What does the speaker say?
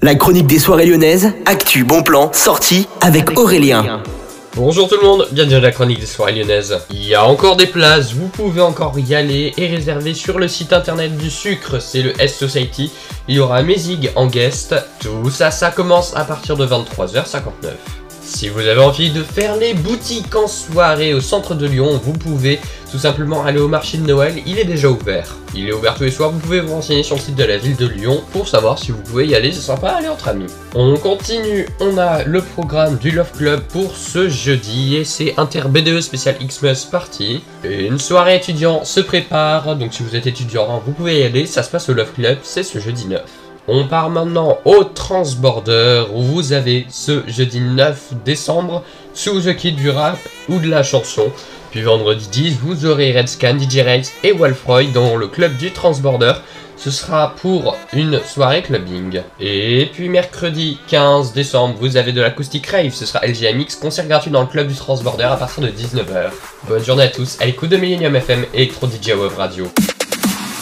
La chronique des soirées lyonnaises, actu, bon plan, sortie avec Aurélien. Bonjour tout le monde, bienvenue à la chronique des soirées lyonnaises. Il y a encore des places, vous pouvez encore y aller et réserver sur le site internet du sucre, c'est le S Society. Il y aura Mézig en guest, tout ça, ça commence à partir de 23h59. Si vous avez envie de faire les boutiques en soirée au centre de Lyon, vous pouvez tout simplement aller au marché de Noël, il est déjà ouvert. Il est ouvert tous les soirs, vous pouvez vous renseigner sur le site de la ville de Lyon pour savoir si vous pouvez y aller, c'est sympa, aller entre amis. On continue, on a le programme du Love Club pour ce jeudi et c'est Inter BDE spécial Xmas Party. Et une soirée étudiant se prépare, donc si vous êtes étudiant, vous pouvez y aller, ça se passe au Love Club, c'est ce jeudi 9. On part maintenant au Transborder où vous avez ce jeudi 9 décembre kit du rap ou de la chanson. Puis vendredi 10, vous aurez Redscan, DJ Race et Wolfroy dans le club du Transborder. Ce sera pour une soirée clubbing. Et puis mercredi 15 décembre, vous avez de l'acoustique rave. Ce sera LGMX, concert gratuit dans le club du Transborder à partir de 19h. Bonne journée à tous, à l'écoute de Millennium FM et Electro DJ Web Radio.